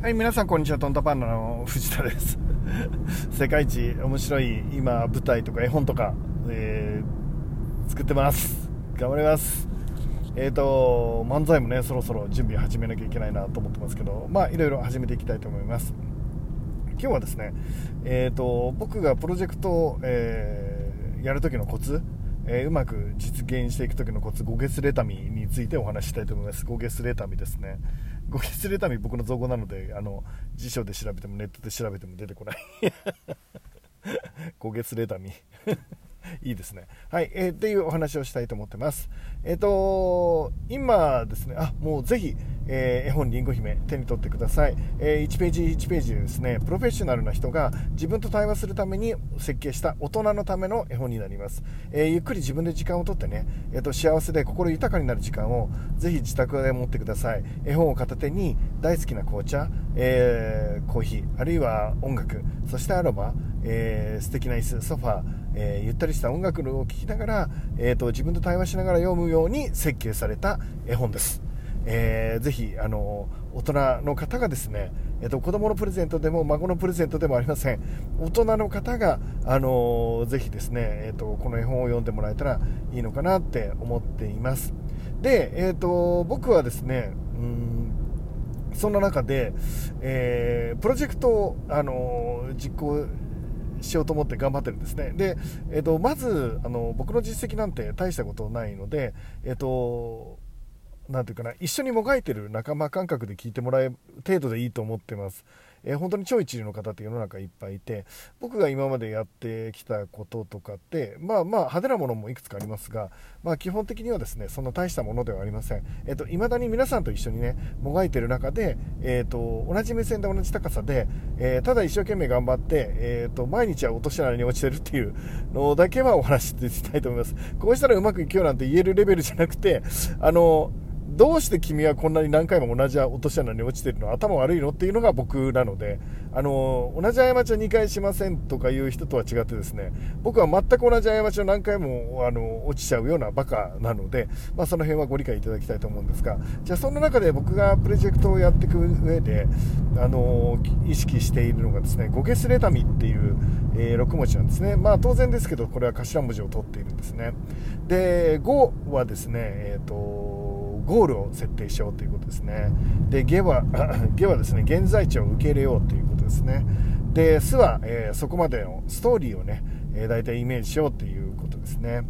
はい、皆さんこんにちは。トントパンダの藤田です。世界一面白い今舞台とか絵本とか、えー作ってます。頑張ります。えっ、と漫才もねそろそろ準備始めなきゃいけないなと思ってますけど、まあいろいろ始めていきたいと思います。今日はですね、えー、と僕がプロジェクトを、えーやる時のコツ、えうまく実現していく時のコツ5月レタミについてお話ししたいと思います5月レタミですね5月レタミ僕の造語なのであの辞書で調べてもネットで調べても出てこない。5月レタミいいですね。はい、えーっていうお話をしたいと思ってます。えっ、と今ですね、あ、もうぜひ、えー絵本りんご姫手に取ってください。え1ページ1ページですね、プロフェッショナルな人が自分と対話するために設計した大人のための絵本になります。えーゆっくり自分で時間をとってね、えっ、と幸せで心豊かになる時間をぜひ自宅で持ってください。絵本を片手に大好きな紅茶、えーコーヒー、あるいは音楽、そしてアロマ、えー素敵な椅子、ソファー、えーゆったりした音楽を聴きながら、えーと自分と対話しながら読むように設計された絵本です。えーぜひあの大人の方がですね、えー、と子供のプレゼントでも孫のプレゼントでもありません大人の方があのぜひですね、えー、とこの絵本を読んでもらえたらいいのかなって思っていますで、えー、と僕はですねうんそんな中で、えープロジェクトを、あの実行しようと思って頑張ってるんですね。で、えっ、と、まず、あの、僕の実績なんて大したことないので、えっ、と、なんていうかな、一緒にもがいてる仲間感覚で聞いてもらえる程度でいいと思ってます。えー本当に超一流の方って世の中いっぱいいて、僕が今までやってきたこととかって、まあまあ派手なものもいくつかありますが、まあ基本的にはですね、そんな大したものではありません。えっ、と、未だに皆さんと一緒にね、もがいてる中で、えっ、と、同じ目線で同じ高さで、えただ一生懸命頑張って、えっ、と、毎日は落とし穴に落ちてるっていうのだけはお話ししたいと思います。こうしたらうまくいくよなんて言えるレベルじゃなくて、あの、どうして君はこんなに何回も同じ落とし穴に落ちてるの頭悪いのっていうのが僕なのであの同じ過ちを2回しませんとかいう人とは違ってですね僕は全く同じ過ちを何回もあの落ちちゃうようなバカなので、まあ、その辺はご理解いただきたいと思うんですがじゃあそんな中で僕がプロジェクトをやっていく上であの意識しているのがですねゴゲスレタミっていう、えー6文字なんですね。まあ当然ですけどこれは頭文字を取っているんですね。で5はですねえっ、とゴールを設定しようということですね。で、ゲは、ゲはですね、現在地を受け入れようということですね。で、スは、えーそこまでのストーリーをね、えー大体イメージしようということですね。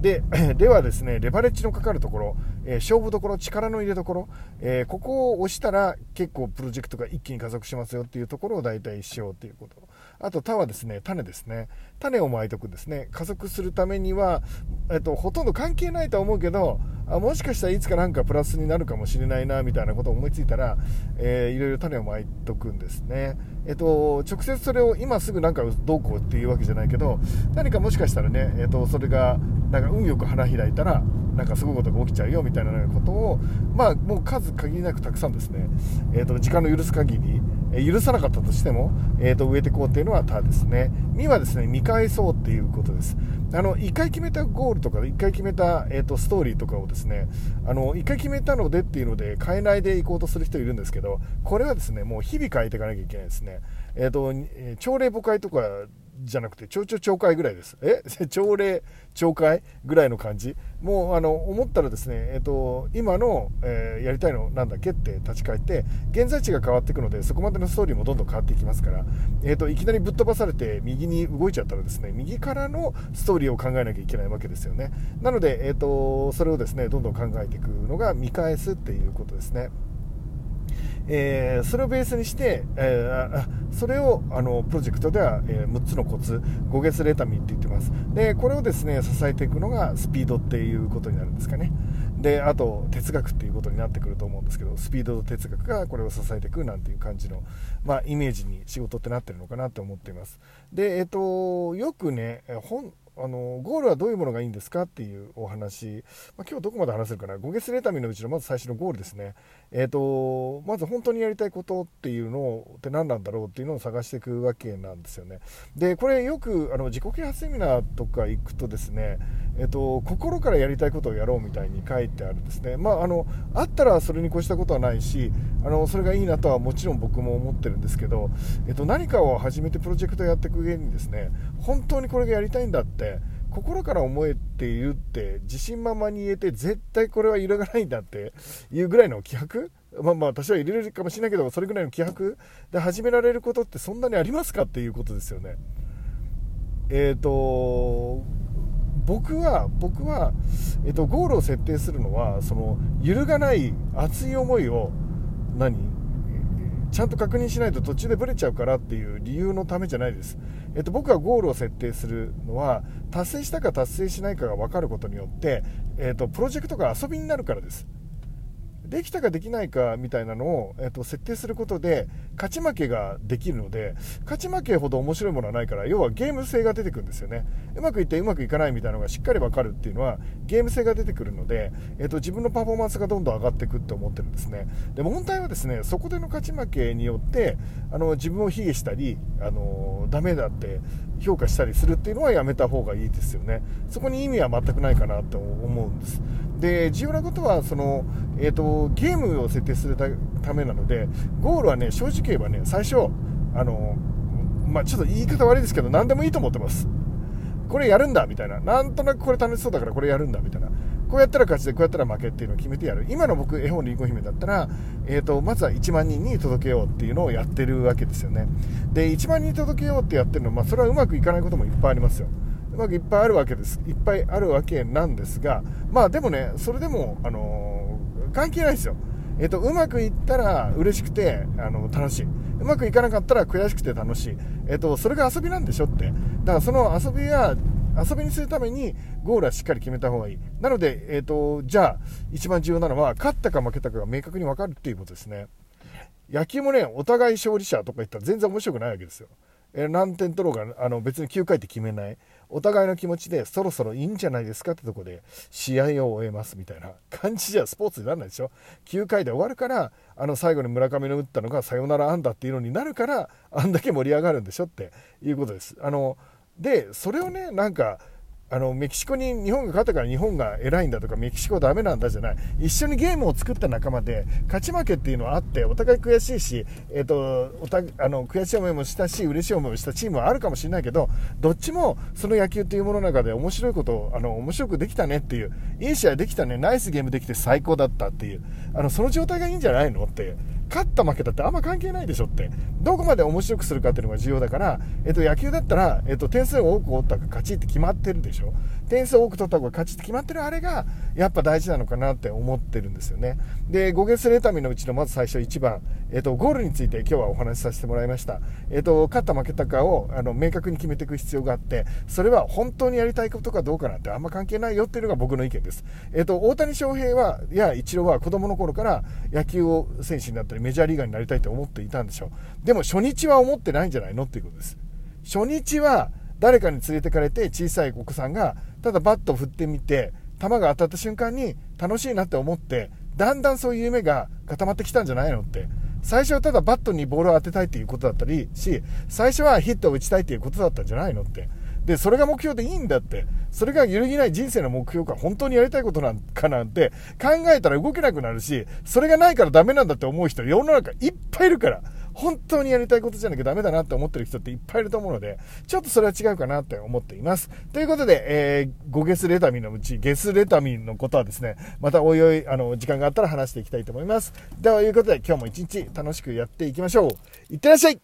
で、ではですね、レバレッジのかかるところ、えー勝負どころ、力の入れどころ、えーここを押したら結構プロジェクトが一気に加速しますよっていうところを大体しようということ。あと、他はですね、種ですね。種をまいとくんですね。加速するためには、えっと、ほとんど関係ないとは思うけど、あもしかしたらいつかなんかプラスになるかもしれないな、みたいなことを思いついたら、えーいろいろ種をまいとくんですね。えっと、直接それを今すぐなんかどうこうっていうわけじゃないけど、何かもしかしたらね、えっと、それが、なんか運よく花開いたら、なんかすごいことが起きちゃうよみたいなことを、まあ、もう数限りなくたくさんですね、えっと、時間の許す限り、許さなかったとしても、えっと、植えていこうっていうのは他ですね。2はですね、見返そうっていうことです。あの、1回決めたゴールとか、1回決めた、えっと、ストーリーとかをですね、あの、1回決めたのでっていうので変えないでいこうとする人いるんですけど、これはですね、もう日々変えていかなきゃいけないですね。えっと、朝礼母会とか、じゃなくて、町長町会ぐらいです。え？朝礼町会ぐらいの感じ？もう、あの、思ったらですね、えっ、と、今の、えーやりたいのなんだっけって立ち返って、現在地が変わっていくので、そこまでのストーリーもどんどん変わっていきますから、えっ、と、いきなりぶっ飛ばされて、右に動いちゃったらですね、右からのストーリーを考えなきゃいけないわけですよね。なので、えっ、と、それをですね、どんどん考えていくのが見返すっていうことですね。えーそれをベースにして、えーあそれをあのプロジェクトでは、え6つのコツ5月レタミって言ってます。でこれをですね支えていくのがスピードっていうことになるんですかね。であと哲学っていうことになってくると思うんですけどスピードと哲学がこれを支えていくなんていう感じの、まあ、イメージに仕事ってなってるのかなと思っています。でえっ、とよくね本あのゴールはどういうものがいいんですかっていうお話、まあ、今日どこまで話せるかな。5月レタミのうちのまず最初のゴールですね、えーと、まず本当にやりたいことっていうのって何なんだろうっていうのを探していくわけなんですよね。でこれよくあの自己啓発セミナーとか行くとですね、えーと、心からやりたいことをやろうみたいに書いてあるんですね。まあ、あのあったらそれに越したことはないしあのそれがいいなとはもちろん僕も思ってるんですけど、えーと、何かを始めてプロジェクトをやっていく上にですね本当にこれがやりたいんだって心から思えているって自信満々に言えて絶対これは揺るがないんだっていうぐらいの気迫？まあまあ私は入れるかもしれないけどそれぐらいの気迫で始められることってそんなにありますかっていうことですよね。えっ、ー、と僕は僕は、えーと、ゴールを設定するのはその揺るがない熱い思いを何？ちゃんと確認しないと途中でブレちゃうからっていう理由のためじゃないです、えっと、僕がゴールを設定するのは達成したか達成しないかが分かることによって、えっと、プロジェクトが遊びになるからです。できたかできないかみたいなのを、えっと、設定することで勝ち負けができるので勝ち負けほど面白いものはないから要はゲーム性が出てくるんですよね。うまくいってうまくいかないみたいなのがしっかり分かるっていうのはゲーム性が出てくるので、えっと、自分のパフォーマンスがどんどん上がっていくって思ってるんですね。でも問題はですねそこでの勝ち負けによってあの自分を卑下したりあのダメだって評価したりするっていうのはやめた方がいいですよね。そこに意味は全くないかなと思うんです。で重要なことはその、えーと、ゲームを設定するためなのでゴールはね正直言えばね最初あの、まあ、ちょっと言い方悪いですけど何でもいいと思ってます。これやるんだみたいな。なんとなくこれ楽しそうだからこれやるんだみたいな。こうやったら勝ちでこうやったら負けっていうのを決めてやる。今の僕絵本リンゴ姫だったら、えーと、まずは1万人に届けようっていうのをやってるわけですよね。で1万人に届けようってやってるのは、まあ、それはうまくいかないこともいっぱいありますよ。うまくいっぱいあるわけです。いっぱいあるわけなんですがまあでもねそれでも、あのー、関係ないですよえっ、と、うまくいったら嬉しくて、あの、楽しい。うまくいかなかったら悔しくて楽しい。えっ、と、それが遊びなんでしょって。だからその遊びは、遊びにするためにゴールはしっかり決めた方がいい。なので、えっ、と、じゃあ、一番重要なのは、勝ったか負けたかが明確に分かるっていうことですね。野球もね、お互い勝利者とか言ったら全然面白くないわけですよ。え何点取ろうがあの別に9回って決めない。お互いの気持ちでそろそろいいんじゃないですかってとこで試合を終えますみたいな感じじゃスポーツにならないでしょ。9回で終わるからあの最後に村上の打ったのがサヨナラ安打っていうのになるからあんだけ盛り上がるんでしょっていうことです。あのでそれをねなんかあのメキシコに日本が勝ったから日本が偉いんだとかメキシコダメなんだじゃない。一緒にゲームを作った仲間で勝ち負けっていうのはあってお互い悔しいし、えーと、おたあの悔しい思いもしたし嬉しい思いをしたチームはあるかもしれないけどどっちもその野球っていうものの中で面白いことをあの面白くできたねっていういい試合できたねナイスゲームできて最高だったっていうあのその状態がいいんじゃないのって勝った負けたってあんま関係ないでしょって。どこまで面白くするかっていうのが重要だから、えっと、野球だったら、えっと、点数を多く取ったか勝ちって決まってるでしょ。点数を多く取った方が勝ちって決まってるあれが、やっぱ大事なのかなって思ってるんですよね。で、5月レタミのうちのまず最初1番、えっと、ゴールについて今日はお話しさせてもらいました。えっと、勝った負けたかを、あの、明確に決めていく必要があって、それは本当にやりたいことかどうかなんてあんま関係ないよっていうのが僕の意見です。えっと、大谷翔平は、や、イチローは子供の頃から野球を選手になったりメジャーリーガーになりたいと思っていたんでしょう。でも初日は思ってないんじゃないのっていうことです。初日は誰かに連れてかれて小さいお子さんがただバットを振ってみて球が当たった瞬間に楽しいなって思ってだんだんそういう夢が固まってきたんじゃないのって最初はただバットにボールを当てたいっていうことだったりし最初はヒットを打ちたいっていうことだったんじゃないのってで、それが目標でいいんだって。それが揺るぎない人生の目標か、本当にやりたいことなんかなんて考えたら動けなくなるし、それがないからダメなんだって思う人、世の中いっぱいいるから。本当にやりたいことじゃなきゃダメだなって思ってる人っていっぱいいると思うので、ちょっとそれは違うかなって思っています。ということで、えー、5ゲスレタミンのうち、ゲスレタミンのことはですね、またおいおい、あの、時間があったら話していきたいと思います。では、いうことで、今日も一日楽しくやっていきましょう。いってらっしゃい